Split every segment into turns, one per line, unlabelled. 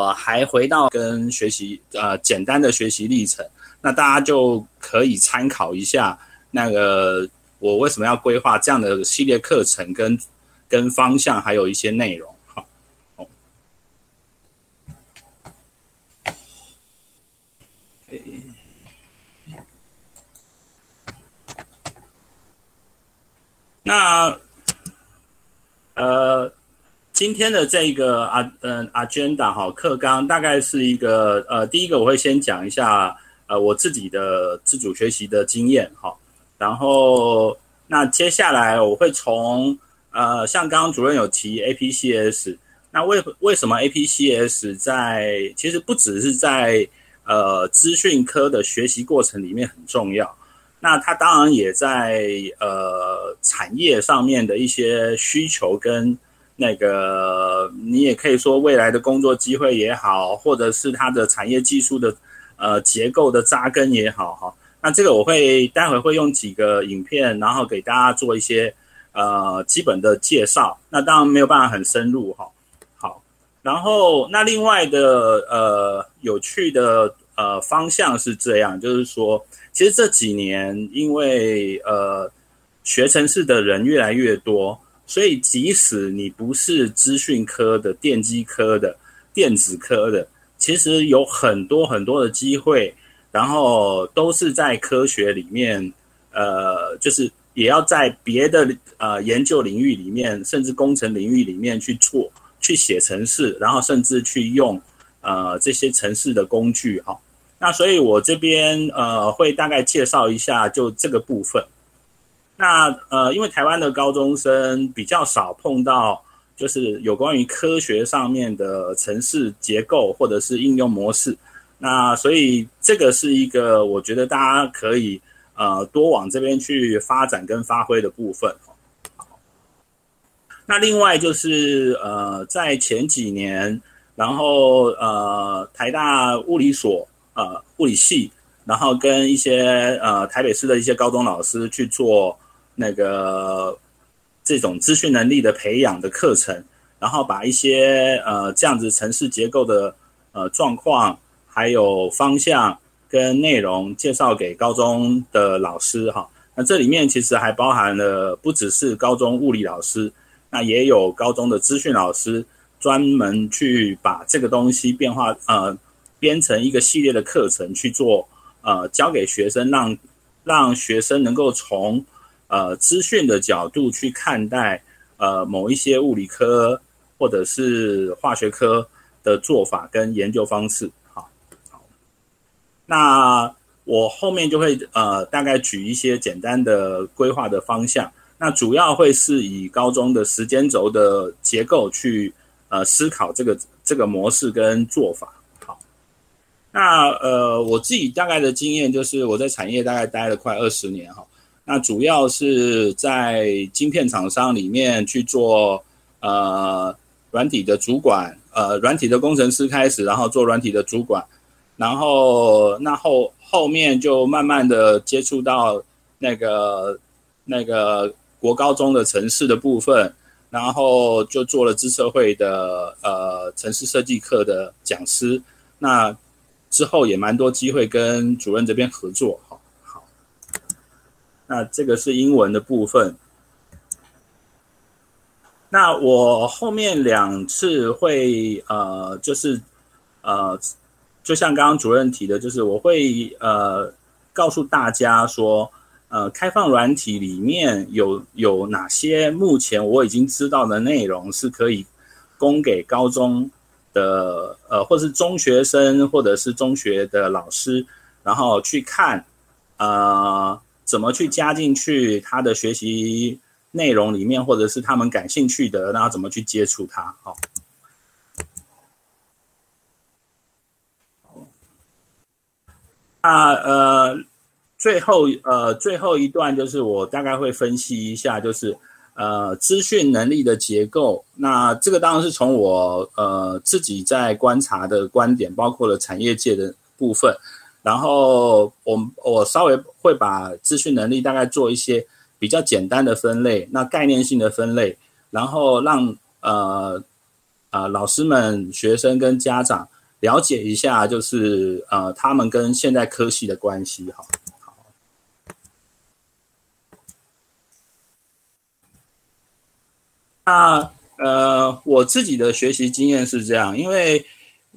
我还回到跟学习呃简单的学习历程，那大家就可以参考一下那个我为什么要规划这样的系列课程跟跟方向，还有一些内容。好，哦，那呃。今天的这个啊，嗯，agenda 哈，课纲大概是一个呃，第一个我会先讲一下呃我自己的自主学习的经验哈，然后那接下来我会从呃像刚刚主任有提 APCS，那为为什么 APCS 在其实不只是在呃资讯科的学习过程里面很重要，那它当然也在呃产业上面的一些需求跟。那个，你也可以说未来的工作机会也好，或者是它的产业技术的呃结构的扎根也好哈。那这个我会待会会用几个影片，然后给大家做一些呃基本的介绍。那当然没有办法很深入哈。好，然后那另外的呃有趣的呃方向是这样，就是说，其实这几年因为呃学城市的人越来越多。所以，即使你不是资讯科的、电机科的、电子科的，其实有很多很多的机会，然后都是在科学里面，呃，就是也要在别的呃研究领域里面，甚至工程领域里面去做、去写程式，然后甚至去用呃这些程式的工具哈。那所以我这边呃会大概介绍一下就这个部分。那呃，因为台湾的高中生比较少碰到，就是有关于科学上面的城市结构或者是应用模式，那所以这个是一个我觉得大家可以呃多往这边去发展跟发挥的部分。那另外就是呃在前几年，然后呃台大物理所呃物理系，然后跟一些呃台北市的一些高中老师去做。那个这种资讯能力的培养的课程，然后把一些呃这样子城市结构的呃状况，还有方向跟内容介绍给高中的老师哈。那这里面其实还包含了不只是高中物理老师，那也有高中的资讯老师，专门去把这个东西变化呃编成一个系列的课程去做呃教给学生，让让学生能够从呃，资讯的角度去看待呃某一些物理科或者是化学科的做法跟研究方式，好，好，那我后面就会呃大概举一些简单的规划的方向，那主要会是以高中的时间轴的结构去呃思考这个这个模式跟做法，好，那呃我自己大概的经验就是我在产业大概待了快二十年哈。那主要是在晶片厂商里面去做呃软体的主管，呃软体的工程师开始，然后做软体的主管，然后那后后面就慢慢的接触到那个那个国高中的城市的部分，然后就做了资策会的呃城市设计课的讲师，那之后也蛮多机会跟主任这边合作。那这个是英文的部分。那我后面两次会呃，就是呃，就像刚刚主任提的，就是我会呃告诉大家说，呃，开放软体里面有有哪些目前我已经知道的内容是可以供给高中的呃，或是中学生或者是中学的老师，然后去看呃。怎么去加进去他的学习内容里面，或者是他们感兴趣的，然后怎么去接触它？好，那呃，最后呃最后一段就是我大概会分析一下，就是呃资讯能力的结构。那这个当然是从我呃自己在观察的观点，包括了产业界的部分。然后我我稍微会把资讯能力大概做一些比较简单的分类，那概念性的分类，然后让呃呃老师们、学生跟家长了解一下，就是呃他们跟现在科系的关系哈。好，那呃我自己的学习经验是这样，因为。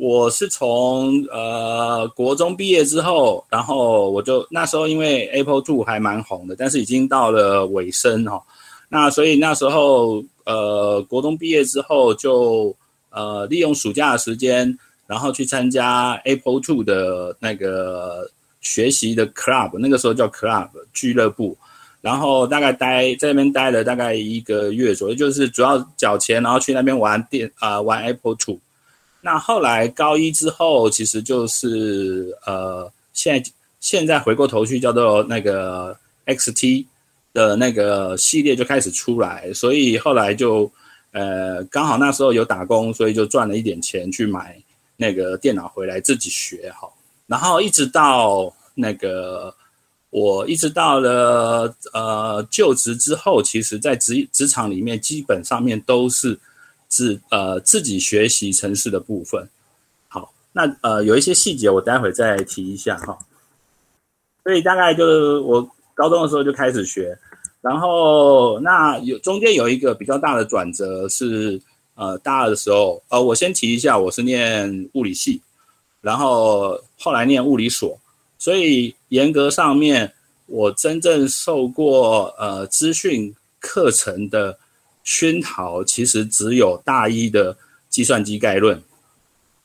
我是从呃国中毕业之后，然后我就那时候因为 Apple Two 还蛮红的，但是已经到了尾声、哦。那所以那时候呃国中毕业之后就呃利用暑假的时间，然后去参加 Apple Two 的那个学习的 club，那个时候叫 club 俱乐部，然后大概待在那边待了大概一个月左右，就是主要缴钱，然后去那边玩电啊、呃、玩 Apple Two。那后来高一之后，其实就是呃，现在现在回过头去叫做那个 XT 的那个系列就开始出来，所以后来就呃刚好那时候有打工，所以就赚了一点钱去买那个电脑回来自己学哈。然后一直到那个我一直到了呃就职之后，其实在职职场里面基本上面都是。是呃自己学习城市的部分，好，那呃有一些细节我待会再提一下哈。所以大概就是我高中的时候就开始学，然后那有中间有一个比较大的转折是呃大二的时候，呃我先提一下，我是念物理系，然后后来念物理所，所以严格上面我真正受过呃资讯课程的。熏陶其实只有大一的计算机概论，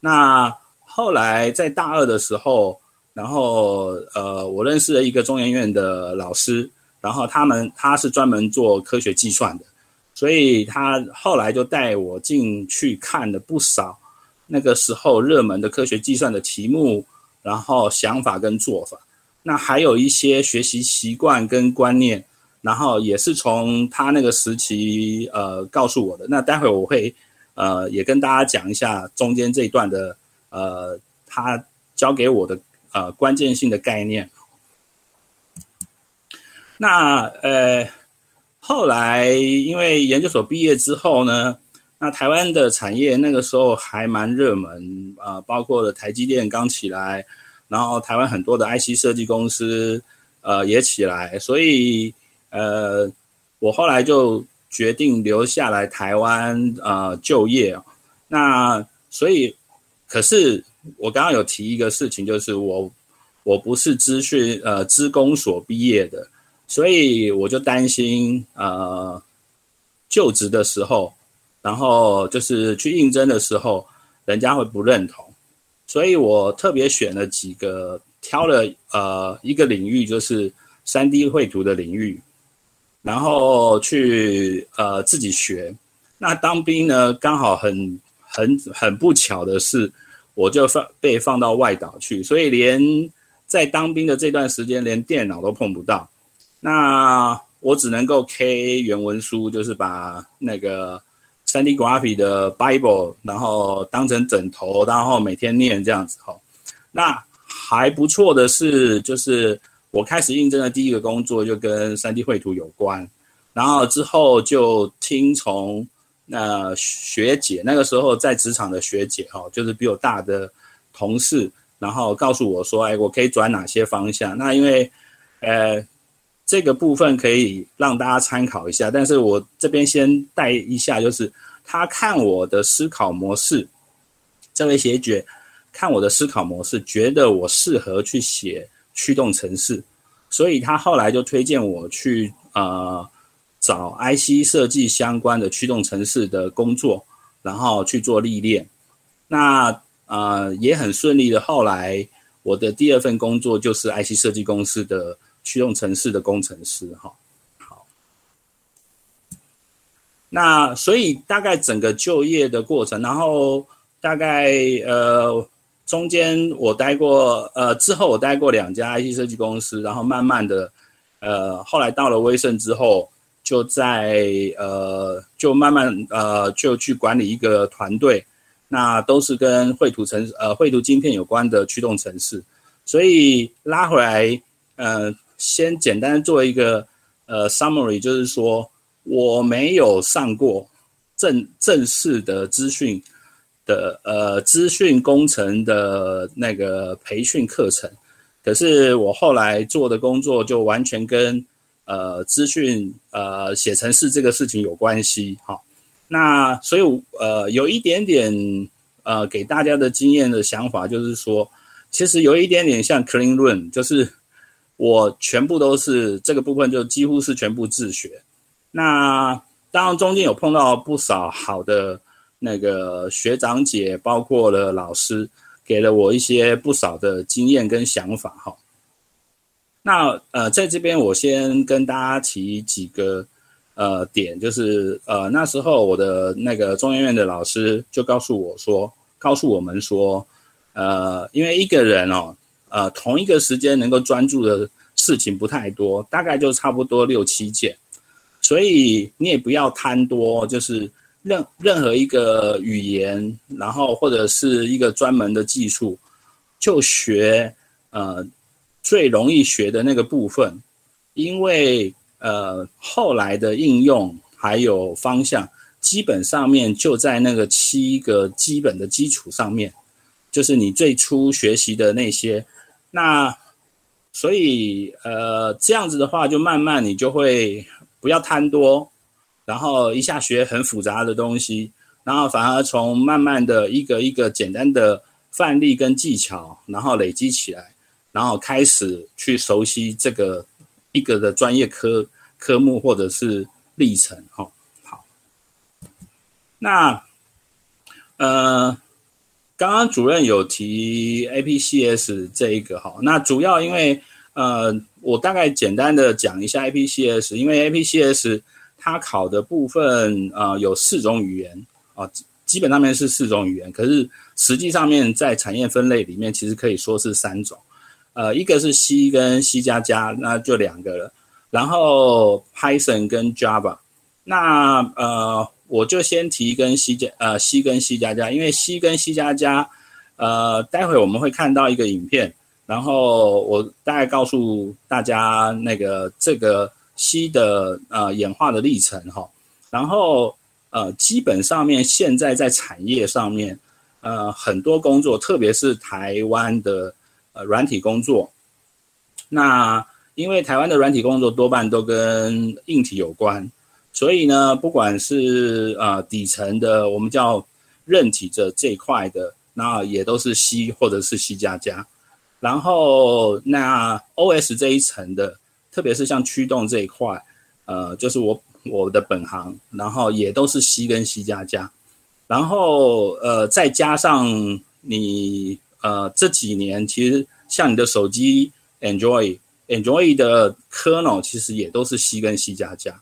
那后来在大二的时候，然后呃，我认识了一个中研院的老师，然后他们他是专门做科学计算的，所以他后来就带我进去看了不少那个时候热门的科学计算的题目，然后想法跟做法，那还有一些学习习惯跟观念。然后也是从他那个时期呃告诉我的，那待会我会呃也跟大家讲一下中间这一段的呃他教给我的呃关键性的概念。那呃后来因为研究所毕业之后呢，那台湾的产业那个时候还蛮热门啊，呃，包括了台积电刚起来，然后台湾很多的 IC 设计公司呃也起来，所以。呃，我后来就决定留下来台湾呃就业。那所以，可是我刚刚有提一个事情，就是我我不是资讯呃资工所毕业的，所以我就担心呃就职的时候，然后就是去应征的时候，人家会不认同。所以我特别选了几个，挑了呃一个领域，就是三 D 绘图的领域。然后去呃自己学，那当兵呢，刚好很很很不巧的是，我就放被放到外岛去，所以连在当兵的这段时间，连电脑都碰不到。那我只能够 K 原文书，就是把那个 3D Graphic 的 Bible，然后当成枕头，然后每天念这样子哈。那还不错的是，就是。我开始应征的第一个工作就跟 3D 绘图有关，然后之后就听从那学姐，那个时候在职场的学姐哈，就是比我大的同事，然后告诉我说，哎，我可以转哪些方向？那因为，呃，这个部分可以让大家参考一下，但是我这边先带一下，就是他看我的思考模式，这位学姐看我的思考模式，觉得我适合去写。驱动程式，所以他后来就推荐我去呃找 IC 设计相关的驱动程式的工作，然后去做历练。那呃也很顺利的，后来我的第二份工作就是 IC 设计公司的驱动程式的工程师哈。好，那所以大概整个就业的过程，然后大概呃。中间我待过，呃，之后我待过两家 IT 设计公司，然后慢慢的，呃，后来到了威盛之后，就在呃，就慢慢呃，就去管理一个团队，那都是跟绘图程呃绘图晶片有关的驱动程式，所以拉回来，呃，先简单做一个呃 summary，就是说我没有上过正正式的资讯。的呃资讯工程的那个培训课程，可是我后来做的工作就完全跟呃资讯呃写程式这个事情有关系。好，那所以呃有一点点呃给大家的经验的想法就是说，其实有一点点像 clean run，就是我全部都是这个部分就几乎是全部自学。那当然中间有碰到不少好的。那个学长姐，包括了老师，给了我一些不少的经验跟想法哈。那呃，在这边我先跟大家提几个呃点，就是呃那时候我的那个中研院的老师就告诉我说，告诉我们说，呃，因为一个人哦，呃，同一个时间能够专注的事情不太多，大概就差不多六七件，所以你也不要贪多，就是。任任何一个语言，然后或者是一个专门的技术，就学呃最容易学的那个部分，因为呃后来的应用还有方向，基本上面就在那个七个基本的基础上面，就是你最初学习的那些，那所以呃这样子的话，就慢慢你就会不要贪多。然后一下学很复杂的东西，然后反而从慢慢的一个一个简单的范例跟技巧，然后累积起来，然后开始去熟悉这个一个的专业科科目或者是历程。哈，好。那呃，刚刚主任有提 APCS 这一个哈，那主要因为呃，我大概简单的讲一下 APCS，因为 APCS。它考的部分啊、呃，有四种语言啊，基本上面是四种语言，可是实际上面在产业分类里面，其实可以说是三种，呃，一个是 C 跟 C 加加，那就两个了，然后 Python 跟 Java，那呃，我就先提跟 C 加呃 C 跟 C 加加，因为 C 跟 C 加加，呃，待会我们会看到一个影片，然后我大概告诉大家那个这个。C 的呃演化的历程哈，然后呃基本上面现在在产业上面呃很多工作，特别是台湾的呃软体工作，那因为台湾的软体工作多半都跟硬体有关，所以呢不管是呃底层的我们叫韧体这这一块的，那也都是 C 或者是 C 加加，然后那 OS 这一层的。特别是像驱动这一块，呃，就是我我的本行，然后也都是 C 跟 C 加加，然后呃再加上你呃这几年其实像你的手机 Android Android 的 kernel 其实也都是 C 跟 C 加加，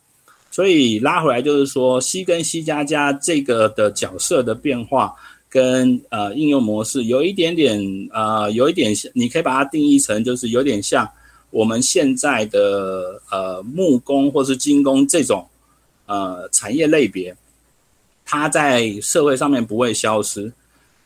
所以拉回来就是说 C 跟 C 加加这个的角色的变化跟呃应用模式有一点点呃有一点像，你可以把它定义成就是有点像。我们现在的呃木工或是金工这种呃产业类别，它在社会上面不会消失，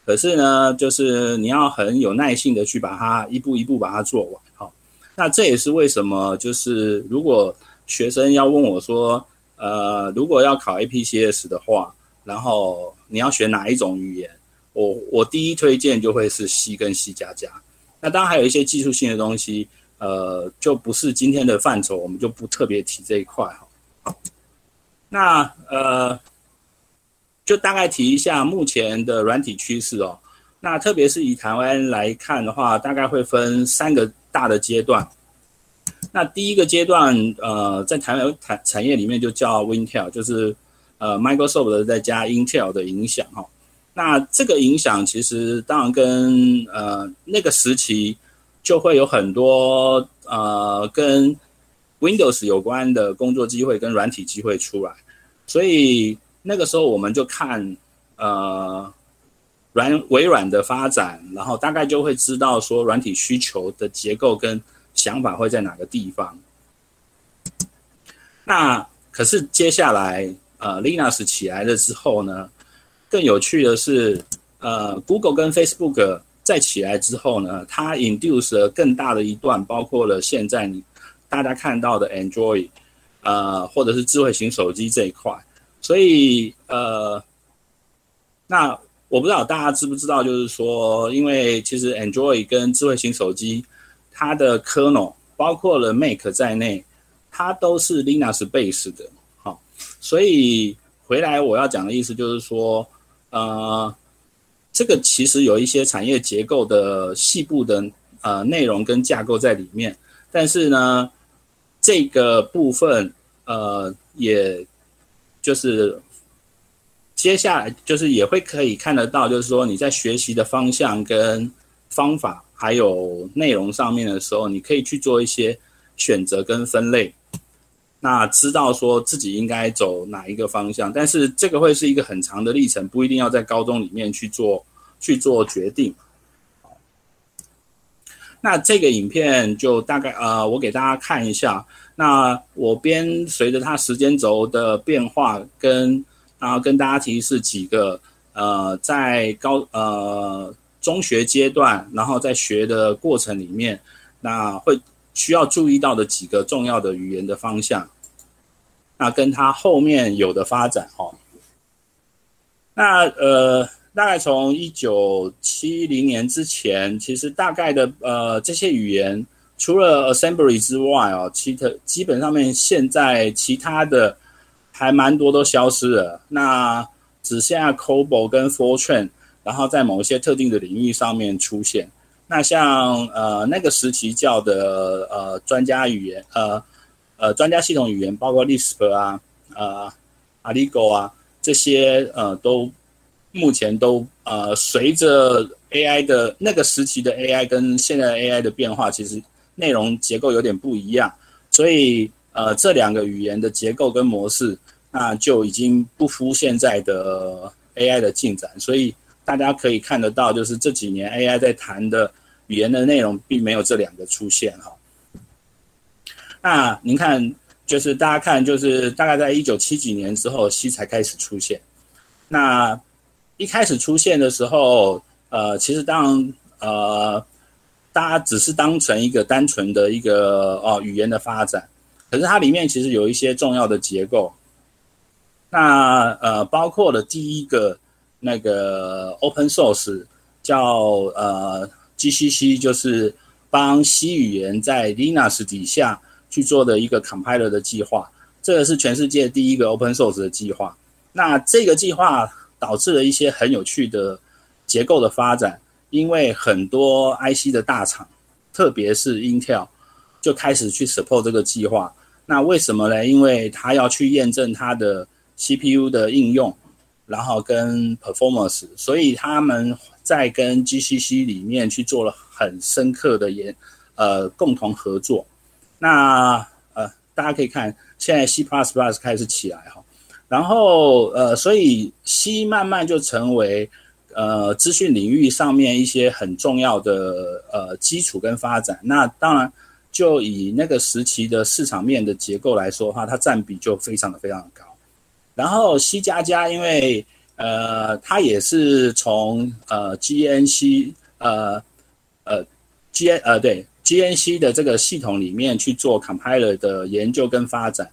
可是呢，就是你要很有耐性的去把它一步一步把它做完。好，那这也是为什么就是如果学生要问我说，呃，如果要考 APCS 的话，然后你要选哪一种语言，我我第一推荐就会是 C 跟 C 加加。那当然还有一些技术性的东西。呃，就不是今天的范畴，我们就不特别提这一块哈。那呃，就大概提一下目前的软体趋势哦。那特别是以台湾来看的话，大概会分三个大的阶段。那第一个阶段，呃，在台湾产产业里面就叫 Wintel，就是呃 Microsoft 再加 Intel 的影响哈。那这个影响其实当然跟呃那个时期。就会有很多呃跟 Windows 有关的工作机会跟软体机会出来，所以那个时候我们就看呃软微软的发展，然后大概就会知道说软体需求的结构跟想法会在哪个地方。那可是接下来呃 Linux 起来了之后呢，更有趣的是呃 Google 跟 Facebook。再起来之后呢，它 induce 了更大的一段，包括了现在你大家看到的 Android，呃，或者是智慧型手机这一块。所以呃，那我不知道大家知不知道，就是说，因为其实 Android 跟智慧型手机，它的 kernel 包括了 Mac 在内，它都是 Linux base 的。好，所以回来我要讲的意思就是说，呃，这个其实有一些产业结构的细部的呃内容跟架构在里面，但是呢，这个部分呃，也就是。接下来就是也会可以看得到，就是说你在学习的方向跟方法还有内容上面的时候，你可以去做一些选择跟分类，那知道说自己应该走哪一个方向。但是这个会是一个很长的历程，不一定要在高中里面去做去做决定。那这个影片就大概呃，我给大家看一下。那我边随着它时间轴的变化跟。然后跟大家提示几个，呃，在高呃中学阶段，然后在学的过程里面，那会需要注意到的几个重要的语言的方向，那跟它后面有的发展哈、哦。那呃，大概从一九七零年之前，其实大概的呃这些语言，除了 Assembly 之外哦，其他基本上面现在其他的。还蛮多都消失了，那只剩下 COBOL 跟 Fortran，然后在某一些特定的领域上面出现。那像呃那个时期叫的呃专家语言，呃呃专家系统语言，包括 Lisp 啊，呃 Aligo 啊这些呃都目前都呃随着 AI 的那个时期的 AI 跟现在 AI 的变化，其实内容结构有点不一样，所以呃这两个语言的结构跟模式。那就已经不敷现在的 AI 的进展，所以大家可以看得到，就是这几年 AI 在谈的语言的内容，并没有这两个出现哈。那您看，就是大家看，就是大概在一九七几年之后，C 才开始出现。那一开始出现的时候，呃，其实当呃大家只是当成一个单纯的一个哦语言的发展，可是它里面其实有一些重要的结构。那呃，包括了第一个那个 open source 叫呃 GCC，就是帮 C 语言在 Linux 底下去做的一个 compiler 的计划。这个是全世界第一个 open source 的计划。那这个计划导致了一些很有趣的结构的发展，因为很多 IC 的大厂，特别是 Intel，就开始去 support 这个计划。那为什么呢？因为他要去验证它的 CPU 的应用，然后跟 performance，所以他们在跟 GCC 里面去做了很深刻的研，呃，共同合作。那呃，大家可以看，现在 C++ 开始起来哈，然后呃，所以 C 慢慢就成为呃资讯领域上面一些很重要的呃基础跟发展。那当然，就以那个时期的市场面的结构来说的话，它占比就非常的非常的高。然后 C 加加，因为呃，它也是从呃 GNC 呃呃 G 呃对 GNC 的这个系统里面去做 compiler 的研究跟发展。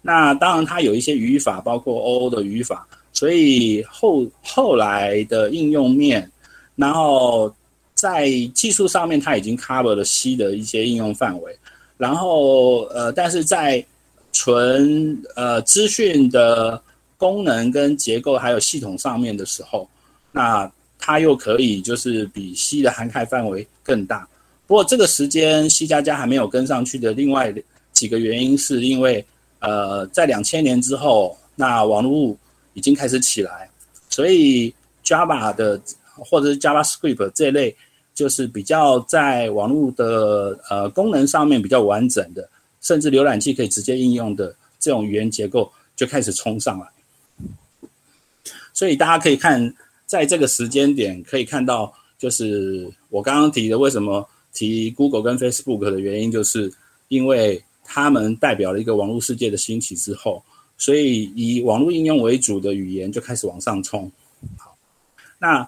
那当然它有一些语法，包括 OO 的语法，所以后后来的应用面，然后在技术上面，它已经 cover 了 C 的一些应用范围。然后呃，但是在纯呃资讯的功能跟结构还有系统上面的时候，那它又可以就是比 C 的涵盖范围更大。不过这个时间 C 加加还没有跟上去的另外几个原因，是因为呃在两千年之后，那网络已经开始起来，所以 Java 的或者是 JavaScript 这类就是比较在网络的呃功能上面比较完整的，甚至浏览器可以直接应用的这种语言结构就开始冲上来。所以大家可以看，在这个时间点可以看到，就是我刚刚提的，为什么提 Google 跟 Facebook 的原因，就是因为他们代表了一个网络世界的兴起之后，所以以网络应用为主的语言就开始往上冲。好，那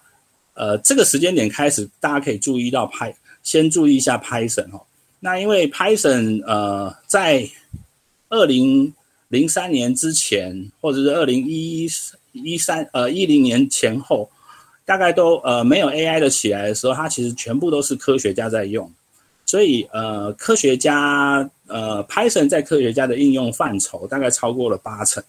呃这个时间点开始，大家可以注意到 Py，先注意一下 Python 哦。那因为 Python 呃在二零零三年之前，或者是二零一一。一三呃一零年前后，大概都呃没有 AI 的起来的时候，它其实全部都是科学家在用。所以呃，科学家呃，Python 在科学家的应用范畴大概超过了八成。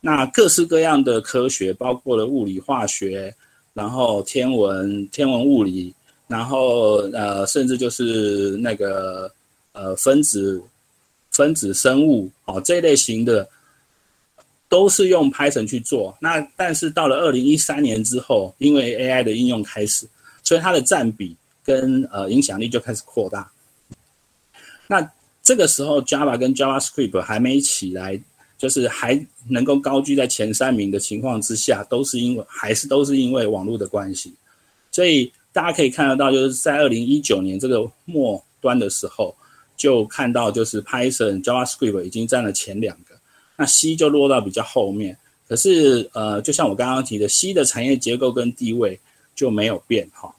那各式各样的科学，包括了物理、化学，然后天文、天文物理，然后呃，甚至就是那个呃分子、分子生物哦这一类型的，都是用 Python 去做。那但是到了二零一三年之后，因为 AI 的应用开始，所以它的占比跟呃影响力就开始扩大。那这个时候 Java 跟 JavaScript 还没起来。就是还能够高居在前三名的情况之下，都是因为还是都是因为网络的关系，所以大家可以看得到，就是在二零一九年这个末端的时候，就看到就是 Python、JavaScript 已经占了前两个，那西就落到比较后面。可是呃，就像我刚刚提的西的产业结构跟地位就没有变哈。